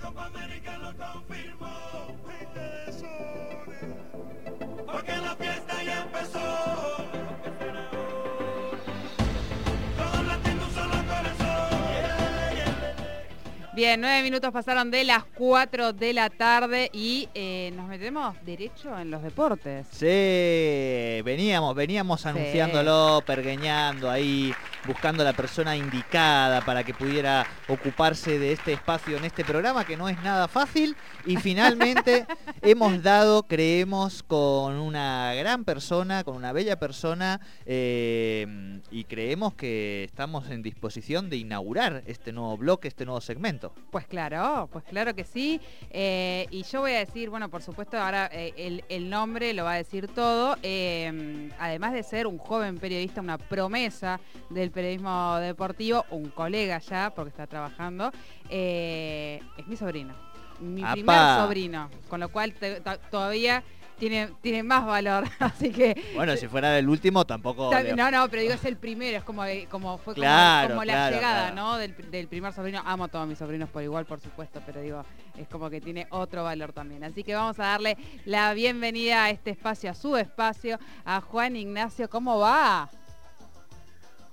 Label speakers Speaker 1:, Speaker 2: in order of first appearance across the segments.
Speaker 1: Copa América lo confirmó. Porque la fiesta ya empezó.
Speaker 2: Bien, nueve minutos pasaron de las 4 de la tarde y eh, nos metemos derecho en los deportes.
Speaker 3: Sí, veníamos, veníamos anunciándolo, pergueñando ahí, buscando la persona indicada para que pudiera ocuparse de este espacio en este programa que no es nada fácil y finalmente hemos dado, creemos, con una gran persona, con una bella persona eh, y creemos que estamos en disposición de inaugurar este nuevo bloque, este nuevo segmento.
Speaker 2: Pues claro, pues claro que sí. Eh, y yo voy a decir, bueno, por supuesto, ahora eh, el, el nombre lo va a decir todo. Eh, además de ser un joven periodista, una promesa del periodismo deportivo, un colega ya, porque está trabajando, eh, es mi sobrino. Mi
Speaker 3: ¡Apa!
Speaker 2: primer sobrino. Con lo cual te- todavía tiene, tiene más valor. Así que.
Speaker 3: Bueno, si fuera el último tampoco...
Speaker 2: No, no, pero digo, es el primero, es como, como fue como-
Speaker 3: Claro,
Speaker 2: como, la
Speaker 3: claro,
Speaker 2: llegada,
Speaker 3: claro.
Speaker 2: ¿no? Del, del primer sobrino. Amo a todos mis sobrinos por igual, por supuesto, pero digo, es como que tiene otro valor también. Así que vamos a darle la bienvenida a este espacio, a su espacio, a Juan Ignacio. ¿Cómo va?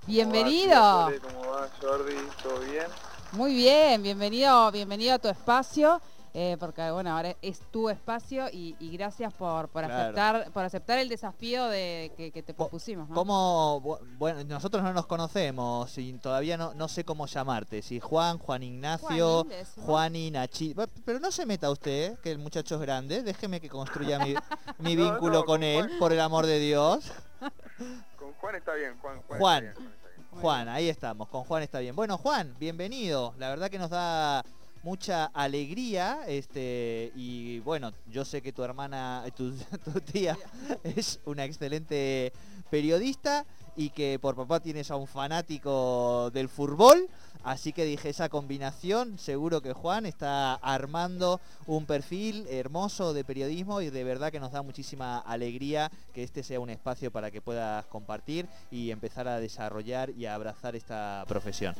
Speaker 2: Bienvenido.
Speaker 4: ¿Cómo va, Jordi? ¿Todo bien?
Speaker 2: Muy bien, bienvenido, bienvenido a tu espacio. Eh, porque bueno, ahora es tu espacio y, y gracias por, por
Speaker 3: Claro.
Speaker 2: aceptar por aceptar el desafío de que, que te propusimos. ¿no?
Speaker 3: ¿Cómo, bu- bueno, nosotros no nos conocemos y todavía no, no sé cómo llamarte, si Juan, Juan Ignacio. Juani, Nachi, Bu- pero no se meta usted, que el muchacho es grande, déjeme que construya mi, mi
Speaker 4: No,
Speaker 3: vínculo
Speaker 4: no,
Speaker 3: con
Speaker 4: con
Speaker 3: él,
Speaker 4: Juan.
Speaker 3: por el amor de Dios.
Speaker 4: Con Juan está bien, Juan. Juan.
Speaker 3: Juan.
Speaker 4: está bien, Juan está bien.
Speaker 2: Muy
Speaker 3: Juan, ahí estamos, con Juan está bien. Bueno, Juan, bienvenido, la verdad que nos da mucha alegría, este, y bueno, yo sé que tu hermana, tu, tu tía es una excelente periodista y que por papá tienes a un fanático del fútbol, así que dije esa combinación, seguro que Juan está armando un perfil hermoso de periodismo y de verdad que nos da muchísima alegría que este sea un espacio para que puedas compartir y empezar a desarrollar y a abrazar esta profesión.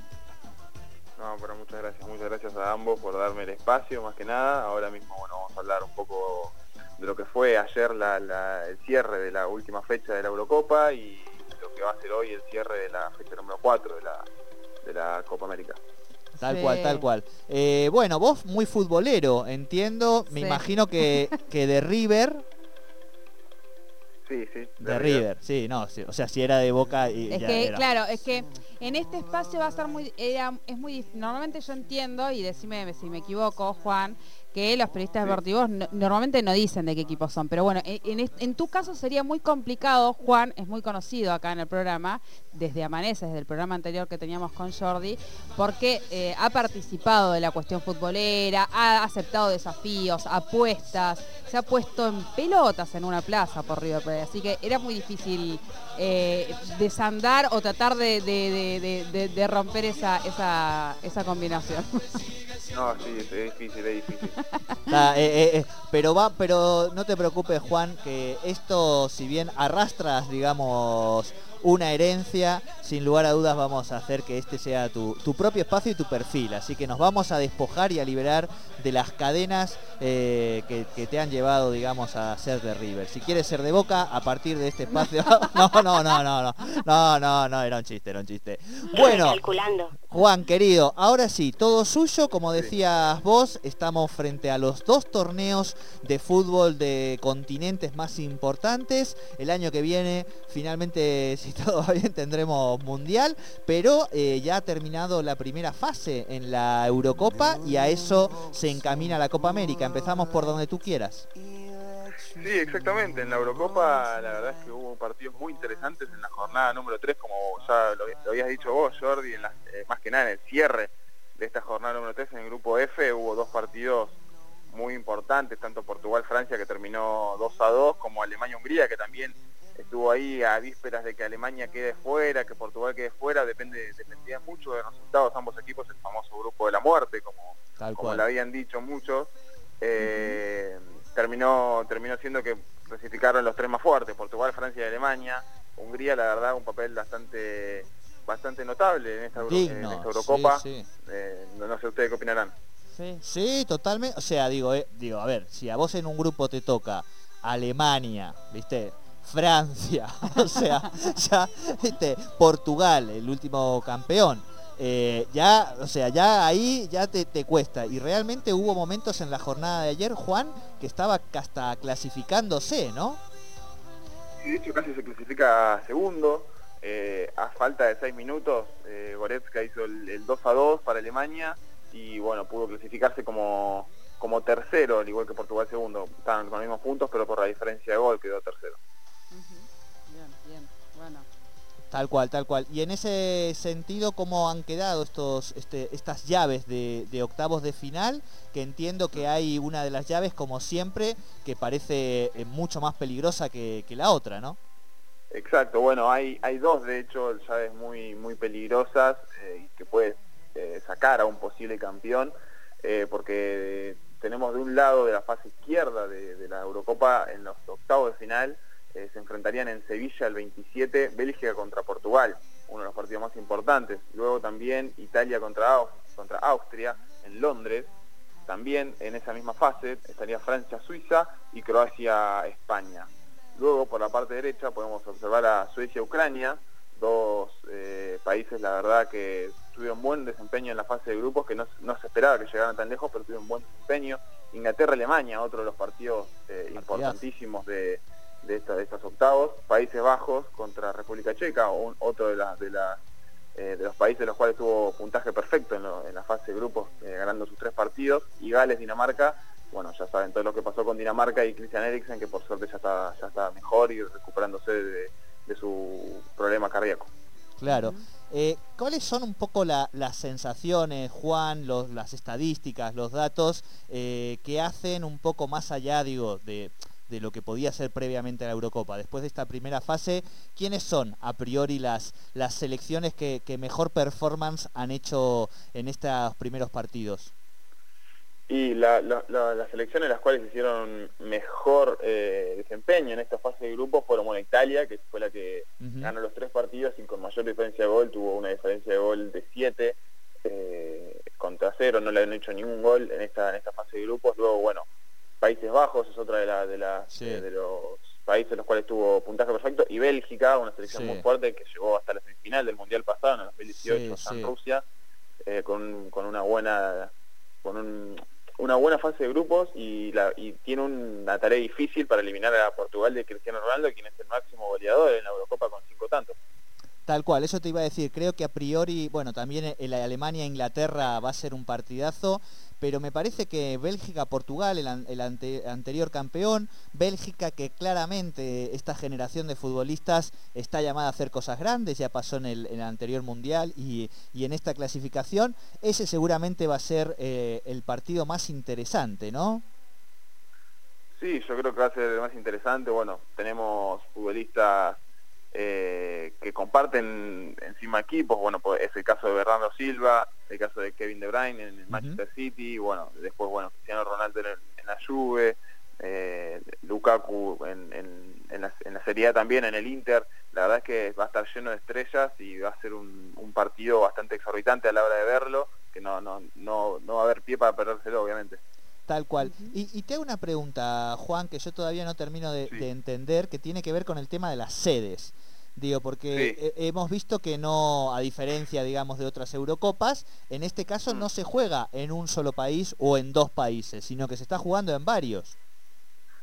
Speaker 4: No, pero muchas gracias, muchas gracias a ambos por darme el espacio, más que nada. Ahora mismo, bueno, vamos a hablar un poco de lo que fue ayer la- la- el cierre de la última fecha de la Eurocopa y lo que va a ser hoy el cierre de la fecha número 4 de la, de la Copa América.
Speaker 3: Tal
Speaker 2: Sí.
Speaker 3: cual, tal cual. Eh, bueno, vos muy futbolero, entiendo, me
Speaker 2: Sí.
Speaker 3: imagino que, que de River,
Speaker 4: Sí, sí.
Speaker 3: de River, sí, no, sí, o sea, si era de Boca y
Speaker 2: Es
Speaker 3: ya
Speaker 2: que,
Speaker 3: era.
Speaker 2: claro, es que en este espacio va a ser muy, era, es muy, normalmente yo entiendo, y decime si me equivoco, Juan, que los periodistas deportivos no- normalmente no dicen de qué equipos son, pero bueno, en, tu caso sería muy complicado, Juan, es muy conocido acá en el programa, desde Amanece, desde el programa anterior que teníamos con Jordi, porque eh, ha participado de la cuestión futbolera, ha aceptado desafíos, apuestas, se ha puesto en pelotas en una plaza por River Plate, así que era muy difícil eh, desandar o tratar de, de- romper esa, esa, esa combinación.
Speaker 4: No, sí, es difícil, es difícil.
Speaker 3: Eh, eh, eh, pero va, pero no te preocupes, Juan, que esto, si bien arrastras, digamos, una herencia, sin lugar a dudas vamos a hacer que este sea tu, tu propio espacio y tu perfil. Así que nos vamos a despojar y a liberar de las cadenas eh, que, que te han llevado, digamos, a ser de River. Si quieres ser de Boca, a partir de este espacio... No, no, no, no, no, no, no, no, era un chiste, era un chiste. Bueno,
Speaker 5: Calculando.
Speaker 3: Juan, querido, ahora sí, todo suyo, como decías vos, estamos frente a los dos torneos de fútbol de continentes más importantes. El año que viene, finalmente, si todo va bien, tendremos mundial, pero eh, ya ha terminado la primera fase en la Eurocopa y a eso se encamina la Copa América. Empezamos por donde tú quieras.
Speaker 4: Sí, exactamente. En la Eurocopa la verdad es que hubo partidos muy interesantes en la jornada número 3, como ya lo, lo habías dicho vos, Jordi, en la- eh, más que nada en el cierre de esta jornada número 3 en el grupo F hubo dos partidos muy importantes, tanto Portugal-Francia que terminó 2 a 2, como Alemania-Hungría que también estuvo ahí a vísperas de que Alemania quede fuera, que Portugal quede fuera, depende dependía mucho de los resultados ambos equipos, el famoso grupo de la muerte, como,
Speaker 3: Tal
Speaker 4: como
Speaker 3: cual.
Speaker 4: le habían dicho muchos, eh, terminó, terminó siendo que clasificaron los tres más fuertes, Portugal, Francia y Alemania. Hungría, la verdad, un papel bastante bastante notable en esta, Euro- en
Speaker 3: Digno.
Speaker 4: esta Eurocopa.
Speaker 3: sí, sí.
Speaker 4: Eh, no, no sé ustedes qué opinarán.
Speaker 2: Sí.
Speaker 3: Sí, totalmente. O sea, digo, eh, digo, a ver, si a vos en un grupo te toca Alemania, ¿viste? Francia, o sea, ya, ¿viste? Portugal, el último campeón. Eh, ya, o sea, ya ahí ya te, te cuesta. Y realmente hubo momentos en la jornada de ayer, Juan, que estaba hasta clasificándose, ¿no?
Speaker 4: Y de hecho casi se clasifica segundo. eh, a falta de seis minutos, eh, Goretzka hizo el, el 2 a 2 para Alemania y bueno, pudo clasificarse como, como tercero, al igual que Portugal segundo. Estaban con los mismos puntos, pero por la diferencia de gol quedó tercero.
Speaker 2: Bien, bien. Bueno.
Speaker 3: Tal cual, tal cual. Y en ese sentido, ¿cómo han quedado estos, este, estas llaves de, de octavos de final? Que entiendo que hay una de las llaves, como siempre, que parece eh, mucho más peligrosa que, que la otra, ¿no?
Speaker 4: Exacto, bueno, hay, hay dos de hecho llaves muy, muy peligrosas eh, y que puede eh, sacar a un posible campeón, eh, porque tenemos de un lado de la fase izquierda de, de la Eurocopa en los octavos de final, eh, se enfrentarían en Sevilla el 27, Bélgica contra Portugal, uno de los partidos más importantes. Luego también Italia contra, contra Austria en Londres. También en esa misma fase estaría Francia-Suiza y Croacia-España. Luego, por la parte derecha, podemos observar a Suecia-Ucrania, dos eh, países, la verdad, que tuvieron buen desempeño en la fase de grupos, que no, no se esperaba que llegaran tan lejos, pero tuvieron buen desempeño. Inglaterra-Alemania, otro de los partidos eh, importantísimos de, de, esta- de estos octavos. Países Bajos contra República Checa, un- otro de, las de, las, eh, de los países de los cuales tuvo puntaje perfecto en, lo- en la fase de grupos, eh, ganando sus tres partidos. Y Gales-Dinamarca, bueno, ya saben todo lo que pasó con Dinamarca y Christian Eriksen, que por suerte ya está, ya está mejor y recuperándose de, de su problema cardíaco.
Speaker 3: Claro. Eh, ¿Cuáles son un poco la- las sensaciones, Juan, los- las estadísticas, los datos eh, que hacen un poco más allá, digo, de, de lo que podía ser previamente la Eurocopa? Después de esta primera fase, ¿quiénes son a priori las, las selecciones que, que mejor performance han hecho en estos primeros partidos?
Speaker 4: Y la- la- la- las selecciones las cuales hicieron mejor eh, desempeño en esta fase de grupos fueron bueno, Italia, que fue la que ganó los tres partidos y con mayor diferencia de gol, tuvo una diferencia de gol de 7 contra 0, no le han hecho ningún gol en esta, en esta fase de grupos. Luego, bueno, Países Bajos es otra de, la- de,
Speaker 3: Sí.
Speaker 4: eh, de los países en los cuales tuvo puntaje perfecto, y Bélgica, una selección
Speaker 3: Sí.
Speaker 4: muy fuerte que llegó hasta la semifinal del Mundial pasado, en el 2018,
Speaker 3: Sí,
Speaker 4: en. Rusia, eh, con, con una buena con un- una buena fase de grupos y, la, y tiene una tarea difícil para eliminar a Portugal de Cristiano Ronaldo, quien es el máximo goleador en la Eurocopa con cinco tantos.
Speaker 3: Tal cual, eso te iba a decir. Creo que a priori, bueno, también el Alemania-Inglaterra va a ser un partidazo, pero me parece que Bélgica-Portugal, el, an- el ante- anterior campeón, Bélgica que claramente esta generación de futbolistas está llamada a hacer cosas grandes, ya pasó en el, en el anterior mundial y, y en esta clasificación, ese seguramente va a ser eh, el partido más interesante, ¿no?
Speaker 4: Sí, yo creo que va a ser el más interesante. Bueno, tenemos futbolistas eh, que comparten encima equipos. Bueno, pues es el caso de Bernardo Silva, el caso de Kevin De Bruyne en el. Manchester City. Bueno, después, bueno, Cristiano Ronaldo en, el- en la Juve, eh, Lukaku en, en- en la, en la Serie A también, en el Inter. La verdad es que va a estar lleno de estrellas y va a ser un, un partido bastante exorbitante a la hora de verlo, que no, no, no, no va a haber pie para perdérselo, obviamente.
Speaker 3: Tal cual. y, y te hago una pregunta, Juan, que yo todavía no termino de,
Speaker 4: Sí.
Speaker 3: de entender, que tiene que ver con el tema de las sedes. Digo, porque
Speaker 4: Sí.
Speaker 3: he- hemos visto que no, a diferencia, digamos, de otras Eurocopas, en este caso
Speaker 4: Mm.
Speaker 3: no se juega en un solo país o en dos países, sino que se está jugando en varios.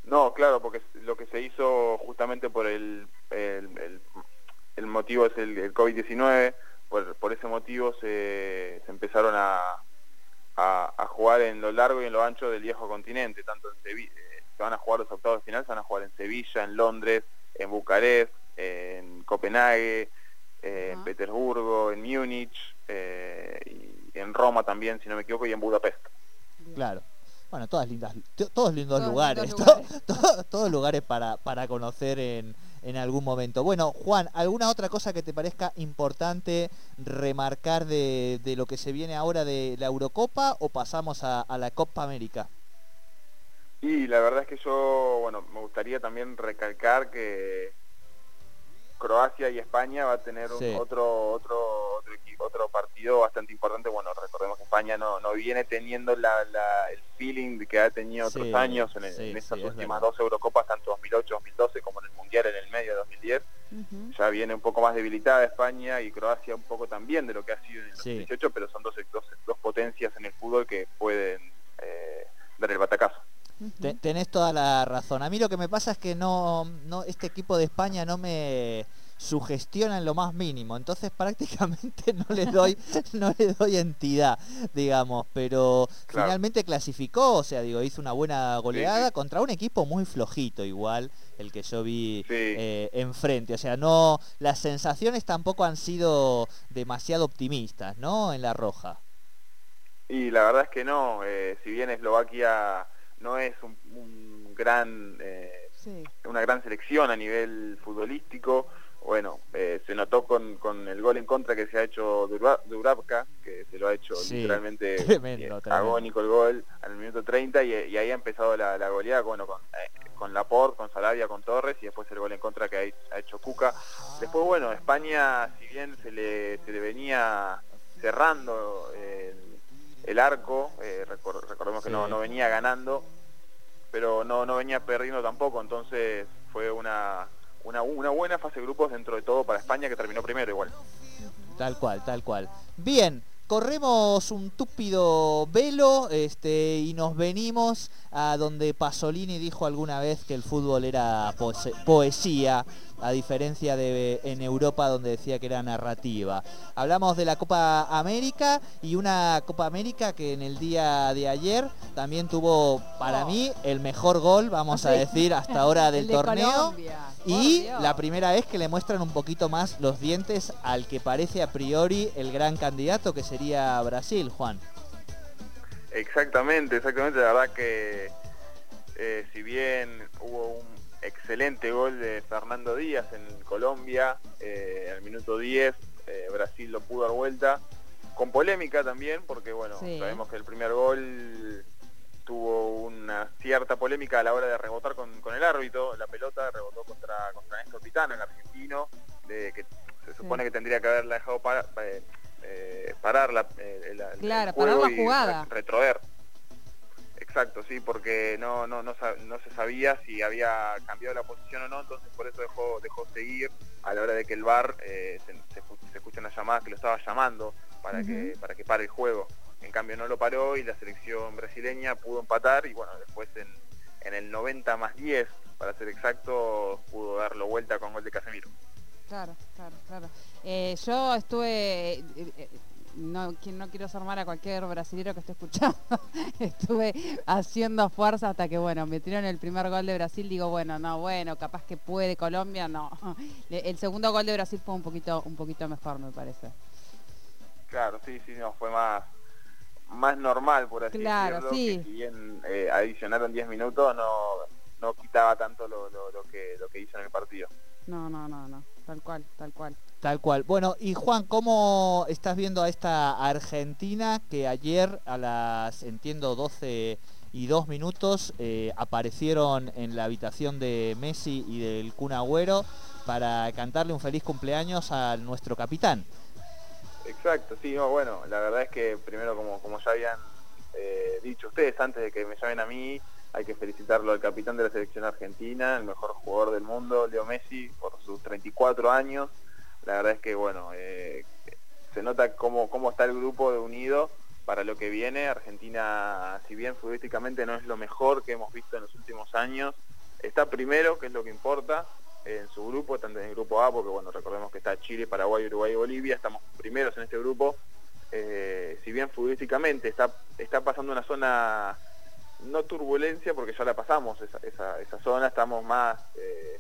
Speaker 4: No, claro, porque lo que se hizo justamente por el, el, el- el motivo es el, el COVID-19, por, por ese motivo se, se empezaron a jugar en lo largo y en lo ancho del viejo continente, tanto en Sevilla, se van a jugar los octavos de final, se van a jugar en Sevilla, en Londres, en Bucarest, en Copenhague, eh, en. Petersburgo, en Múnich, eh, y en Roma también, si no me equivoco, y en Budapest.
Speaker 2: Bien.
Speaker 3: Claro. Bueno, todas lindas, to- todos lindos
Speaker 2: Todos
Speaker 3: lugares,
Speaker 2: lindos
Speaker 3: to-
Speaker 2: lugares.
Speaker 3: to- todos lugares para, para conocer en, en algún momento. Bueno, Juan, ¿alguna otra cosa que te parezca importante remarcar de, lo que se viene ahora de la Eurocopa o pasamos a, a la Copa América?
Speaker 4: Y la verdad es que yo, bueno, me gustaría también recalcar que Croacia y España va a tener un-
Speaker 3: Sí.
Speaker 4: otro otro otro, equi- otro partido bastante importante. Bueno, recordemos que España no, no viene teniendo la, la- el feeling que ha tenido otros
Speaker 3: Sí,
Speaker 4: años en,
Speaker 3: sí,
Speaker 4: en estas
Speaker 3: sí, es
Speaker 4: últimas
Speaker 3: verdad.
Speaker 4: dos Eurocopas, tanto 2008, 2012 como en el Mundial en el medio de 2010.
Speaker 2: Ujú.
Speaker 4: Ya viene un poco más debilitada España y Croacia un poco también de lo que ha sido en el
Speaker 3: Sí.
Speaker 4: 2018, pero son dos, dos, dos potencias en el fútbol que pueden eh, dar el batacazo.
Speaker 3: Te- tenés toda la razón. A mí lo que me pasa es que no, no este equipo de España no me sugestiona en lo más mínimo, entonces prácticamente no le doy no le doy entidad, digamos, pero
Speaker 4: Claro.
Speaker 3: finalmente clasificó, o sea, digo, hizo una buena goleada
Speaker 4: sí.
Speaker 3: contra un equipo muy flojito igual, el que yo vi
Speaker 4: Sí.
Speaker 3: eh, enfrente, o sea, no las sensaciones tampoco han sido demasiado optimistas, ¿no? En la roja.
Speaker 4: Y la verdad es que no, eh, si bien Eslovaquia no es un, un gran eh,
Speaker 2: Sí.
Speaker 4: una gran selección a nivel futbolístico, bueno, eh, se notó con, con el gol en contra que se ha hecho Dura- Dubravka, que se lo ha hecho
Speaker 3: Sí,
Speaker 4: literalmente
Speaker 3: tremendo,
Speaker 4: eh,
Speaker 3: tremendo.
Speaker 4: agónico el gol al minuto 30 y, y ahí ha empezado la, la goleada bueno, con, eh, con Laporte, con Sarabia, con Torres y después el gol en contra que ha, ha hecho Cuca. Después, bueno, España, si bien se le, se le venía cerrando el, el arco, eh, recor- recordemos que
Speaker 3: Sí.
Speaker 4: no, no venía ganando, pero no, no venía perdiendo tampoco, entonces fue una, una, una buena fase de grupos dentro de todo para España que terminó primero igual.
Speaker 3: Tal cual, tal cual. Bien, corremos un túpido velo este, y nos venimos a donde Pasolini dijo alguna vez que el fútbol era poesía, a diferencia de en Europa donde decía que era narrativa. Hablamos de la Copa América y una Copa América que en el día de ayer también tuvo para mí el mejor gol, vamos a
Speaker 2: Sí.
Speaker 3: decir, hasta ahora del
Speaker 2: El de
Speaker 3: torneo.
Speaker 2: Colombia,
Speaker 3: Y
Speaker 2: Dios.
Speaker 3: la primera vez que le muestran un poquito más los dientes al que parece a priori el gran candidato que sería Brasil, Juan.
Speaker 4: Exactamente, exactamente, la verdad que eh, si bien hubo un excelente gol de Fernando Díaz en Colombia, eh, al minuto 10, eh, Brasil lo pudo dar vuelta, con polémica también, porque bueno,
Speaker 2: Sí.
Speaker 4: sabemos que el primer gol tuvo una cierta polémica a la hora de rebotar con, con el árbitro, la pelota rebotó contra, contra Néstor Pitano, el argentino, de que se supone que tendría que haberla dejado para, eh, eh, parar la, eh, el- el
Speaker 2: Claro,
Speaker 4: juego
Speaker 2: parar la
Speaker 4: y
Speaker 2: jugada.
Speaker 4: re- retroer. Exacto, sí, porque no, no, no, se sabía si había cambiado la posición o no, entonces por eso dejó, dejó seguir a la hora de que el VAR eh, se, se, se escuchan las llamadas que lo estaba llamando para que para que pare el juego. En cambio no lo paró y la selección brasileña pudo empatar y bueno, después en, en el 90 más 10, para ser exacto, pudo darlo vuelta con gol de Casemiro.
Speaker 2: Claro, claro, claro. Eh, yo estuve, eh, eh, no, no quiero ser mal a cualquier brasilero que esté escuchando, estuve haciendo fuerza hasta que, bueno, metieron el primer gol de Brasil, digo, bueno, no, bueno, capaz que puede Colombia, no. El segundo gol de Brasil fue un poquito, un poquito mejor, me parece.
Speaker 4: Claro, sí, sí, no, fue más más normal, por así
Speaker 2: Claro,
Speaker 4: decirlo,
Speaker 2: sí.
Speaker 4: que si bien eh, adicionaron 10 minutos, no, no quitaba tanto lo, lo, lo que, lo que hizo en el partido.
Speaker 2: No, no, no, no, tal cual, tal cual.
Speaker 3: Tal cual. Bueno, y Juan, ¿cómo estás viendo a esta Argentina que ayer a las, entiendo, 12 y 2 minutos eh, aparecieron en la habitación de Messi y del Kun Agüero para cantarle un feliz cumpleaños a nuestro capitán?
Speaker 4: Exacto, sí, no, bueno, la verdad es que primero, como, como ya habían eh, dicho ustedes antes de que me llamen a mí, hay que felicitarlo al capitán de la selección argentina, el mejor jugador del mundo, Leo Messi, por sus 34 años. La verdad es que, bueno, eh, se nota cómo, cómo está el grupo de unido para lo que viene. Argentina, si bien futbolísticamente no es lo mejor que hemos visto en los últimos años, está primero, que es lo que importa, en su grupo, tanto en el grupo A, porque bueno, recordemos que está Chile, Paraguay, Uruguay y Bolivia, estamos primeros en este grupo. Eh, si bien futbolísticamente está, está pasando una zona, no turbulencia, porque ya la pasamos esa, esa, esa zona, estamos más, eh,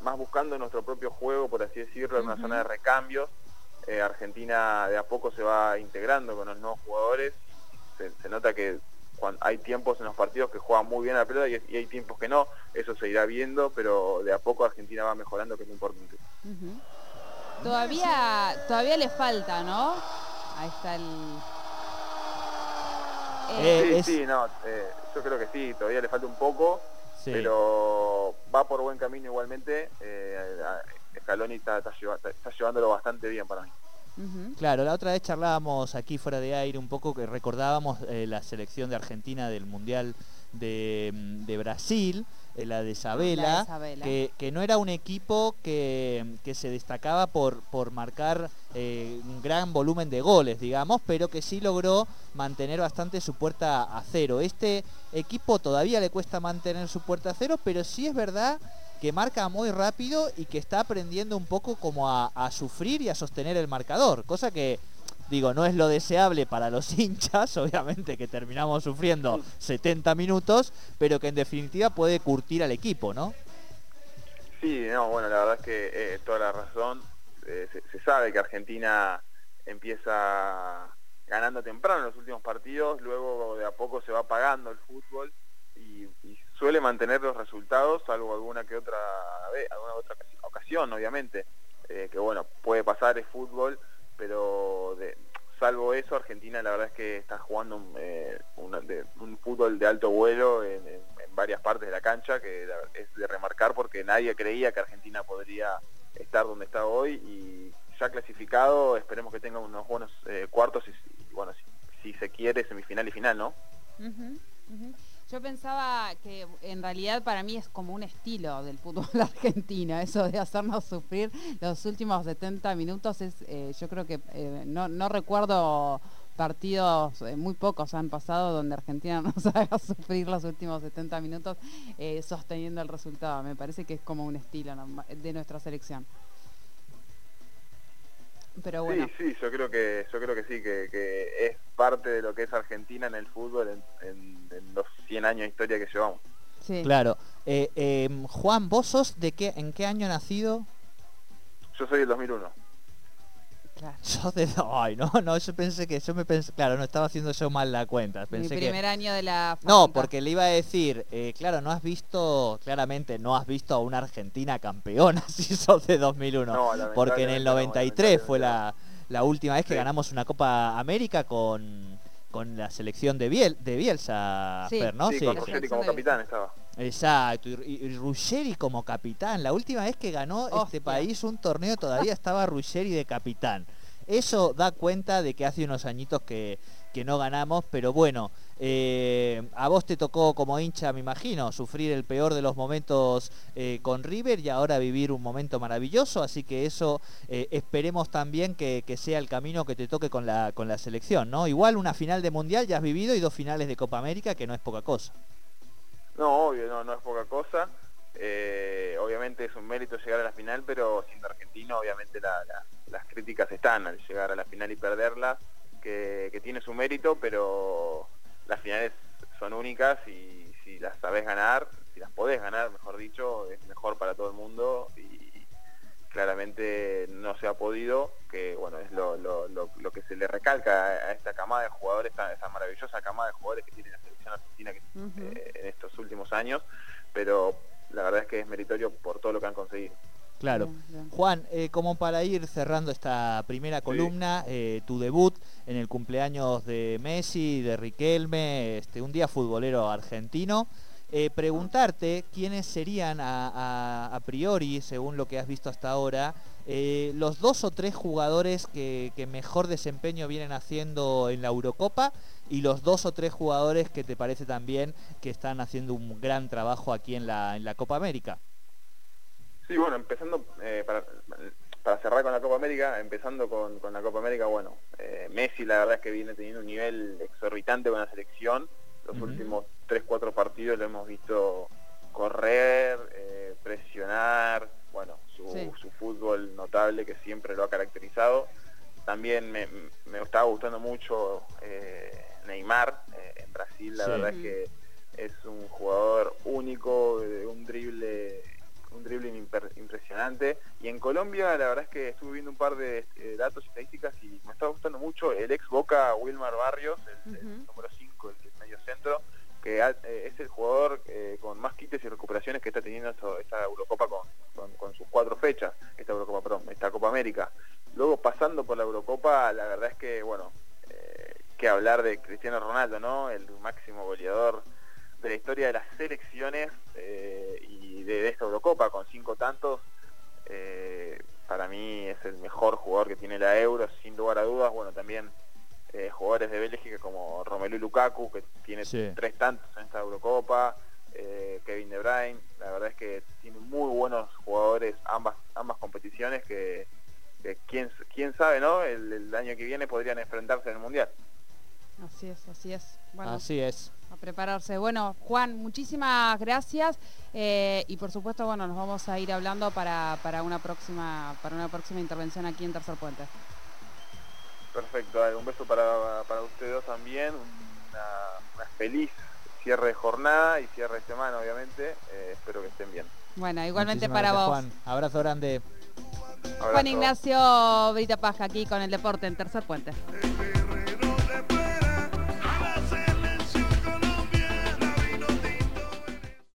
Speaker 4: más buscando nuestro propio juego, por así decirlo, en una zona de recambios. Eh, Argentina de a poco se va integrando con los nuevos jugadores. Se, se nota que cuan- hay tiempos en los partidos que juegan muy bien a la pelota y, y hay tiempos que no. Eso se irá viendo, pero de a poco Argentina va mejorando, que es lo importante.
Speaker 2: Todavía, todavía le falta, ¿no? Ahí está el...
Speaker 3: Eh,
Speaker 4: sí,
Speaker 3: es-
Speaker 4: sí, no, eh, yo creo que sí, todavía le falta un poco,
Speaker 3: Sí.
Speaker 4: pero va por buen camino igualmente. eh, Scaloni está, está llevándolo bastante bien para mí.
Speaker 2: Ujú.
Speaker 3: Claro, la otra vez charlábamos aquí fuera de aire un poco que recordábamos eh, la selección de Argentina del Mundial de, de Brasil, eh, la de
Speaker 2: La
Speaker 3: Isabela, que, que no era un equipo que, que se destacaba por, por marcar eh, un gran volumen de goles, digamos, pero que sí logró mantener bastante su puerta a cero. Este equipo todavía le cuesta mantener su puerta a cero, pero sí es verdad que marca muy rápido y que está aprendiendo un poco como a, a sufrir y a sostener el marcador, cosa que digo, no es lo deseable para los hinchas, obviamente que terminamos sufriendo 70 minutos, pero que en definitiva puede curtir al equipo, ¿no?
Speaker 4: Sí, no, bueno, la verdad es que eh, toda la razón. Eh, se, sabe que Argentina empieza ganando temprano en los últimos partidos, luego de a poco se va apagando el fútbol y, suele mantener los resultados, salvo alguna que otra vez, alguna otra ocasi- ocasión, obviamente, eh, que bueno, puede pasar, es fútbol, pero de- salvo eso, Argentina la verdad es que está jugando un, eh, un fútbol de alto vuelo en, varias partes de la cancha, que es de remarcar porque nadie creía que Argentina podría estar donde está hoy y ya clasificado, esperemos que tenga unos buenos eh, cuartos y, y, bueno, si, se quiere, semifinal y final, ¿no?
Speaker 2: Yo pensaba que en realidad para mí es como un estilo del fútbol argentino, eso de hacernos sufrir los últimos 70 minutos es, eh, yo creo que eh, no, recuerdo partidos, eh, muy pocos han pasado donde Argentina nos haga sufrir los últimos 70 minutos sosteniendo el resultado. Me parece que es como un estilo de nuestra selección. Pero bueno.
Speaker 4: Sí, sí, yo creo que yo creo que sí, que, que es parte de lo que es Argentina en el fútbol en, en- en los 100 años de historia que llevamos.
Speaker 2: sí.
Speaker 3: Claro. Eh, eh, Juan, ¿vos sos de qué, en qué año nacido?
Speaker 4: Yo soy del 2001.
Speaker 2: Claro.
Speaker 3: Sos de... Ay, no, no, yo pensé que, yo me pensé, claro, no estaba haciendo yo mal la cuenta.
Speaker 2: Mi
Speaker 3: Pensé que...
Speaker 2: primer año de la
Speaker 3: No, porque le iba a decir, eh, claro, no has visto, claramente no has visto a una Argentina campeona si sos de 2001.
Speaker 4: No,
Speaker 3: porque en el
Speaker 4: lamentablemente no,
Speaker 3: 93 fue la, la última vez que
Speaker 4: Sí.
Speaker 3: ganamos una Copa América con, con la selección de, Biel, de Bielsa,
Speaker 2: Sí.
Speaker 3: Fer, ¿no?
Speaker 4: sí,
Speaker 3: Sí.
Speaker 4: con como capitán estaba.
Speaker 3: Exacto, y, y- Ruggeri como capitán. La última vez que ganó este país un torneo todavía estaba Ruggeri de capitán. Eso da cuenta de que hace unos añitos que, que no ganamos, pero bueno, eh, a vos te tocó como hincha, me imagino, sufrir el peor de los momentos eh, con River y ahora vivir un momento maravilloso, así que eso eh, esperemos también que, que sea el camino que te toque con la, con la selección, ¿no? Igual una final de Mundial ya has vivido y dos finales de Copa América, que no es poca cosa.
Speaker 4: No, obvio, no, no es poca cosa. Eh, obviamente es un mérito llegar a la final, pero siendo argentino, obviamente la- la- las críticas están al llegar a la final y perderla, que, tiene su mérito, pero las finales son únicas y si las sabes ganar, si las podés ganar, mejor dicho, es mejor para todo el mundo claramente no se ha podido, que bueno, es lo, lo- lo- lo que se le recalca a, a esta camada de jugadores, esta, esta maravillosa camada de jugadores que tiene la selección argentina que eh, en estos últimos años, pero la verdad es que es meritorio por todo lo que han conseguido.
Speaker 3: Claro.
Speaker 2: Bien, bien.
Speaker 3: Juan, eh, como para ir cerrando esta primera columna, eh, tu debut en el cumpleaños de Messi, de Riquelme, este, un día futbolero argentino, eh, preguntarte quiénes serían a, a- a priori, según lo que has visto hasta ahora, eh, los dos o tres jugadores que, que mejor desempeño vienen haciendo en la Eurocopa y los dos o tres jugadores que te parece también que están haciendo un gran trabajo aquí en la, en la Copa América.
Speaker 4: Sí, bueno, empezando eh, para, para cerrar con la Copa América, empezando con, con la Copa América, bueno, Messi la verdad es que viene teniendo un nivel exorbitante con la selección. Los últimos 3-4 partidos lo hemos visto correr, eh, presionar, bueno, su,
Speaker 2: Sí.
Speaker 4: su fútbol notable que siempre lo ha caracterizado. También me, me estaba gustando mucho eh, Neymar eh, en Brasil, la
Speaker 3: Sí.
Speaker 4: verdad es que es un jugador único, de un drible un dribbling impresionante y en Colombia la verdad es que estuve viendo un par de eh, datos y estadísticas y me estaba gustando mucho el ex Boca Wilmar Barrios el, número 5 el, el medio centro que eh, es el jugador eh, con más quites y recuperaciones que está teniendo esta Eurocopa con, sus cuatro fechas esta Eurocopa perdón esta Copa América luego pasando por la Eurocopa la verdad es que bueno eh, que hablar de Cristiano Ronaldo no el máximo goleador de la historia de las selecciones eh, y de, de esta Eurocopa con cinco tantos para mí es el mejor jugador que tiene la Euro, sin lugar a dudas. Bueno, también eh, jugadores de Bélgica como Romelu Lukaku, que tiene
Speaker 3: Sí.
Speaker 4: tres tantos en esta Eurocopa, eh, Kevin De Bruyne, la verdad es que tiene muy buenos jugadores ambas ambas competiciones que, que quién, quién sabe, ¿no? El, el año que viene podrían enfrentarse en el Mundial.
Speaker 2: Así es, así es. Bueno,
Speaker 3: Así es.
Speaker 2: a prepararse. Bueno, Juan, muchísimas gracias eh, y por supuesto, bueno, nos vamos a ir hablando para, para una próxima para una próxima intervención aquí en Tercer Puente.
Speaker 4: Perfecto, dale, un beso para, para ustedes dos también, una, una feliz cierre de jornada y cierre de semana, obviamente. Eh, espero que estén bien.
Speaker 2: Bueno, igualmente
Speaker 3: Muchísimas
Speaker 2: para
Speaker 3: gracias,
Speaker 2: vos.
Speaker 3: Juan. Abrazo grande.
Speaker 4: Abrazo.
Speaker 2: Juan Ignacio Brita Paja aquí con el deporte en Tercer Puente.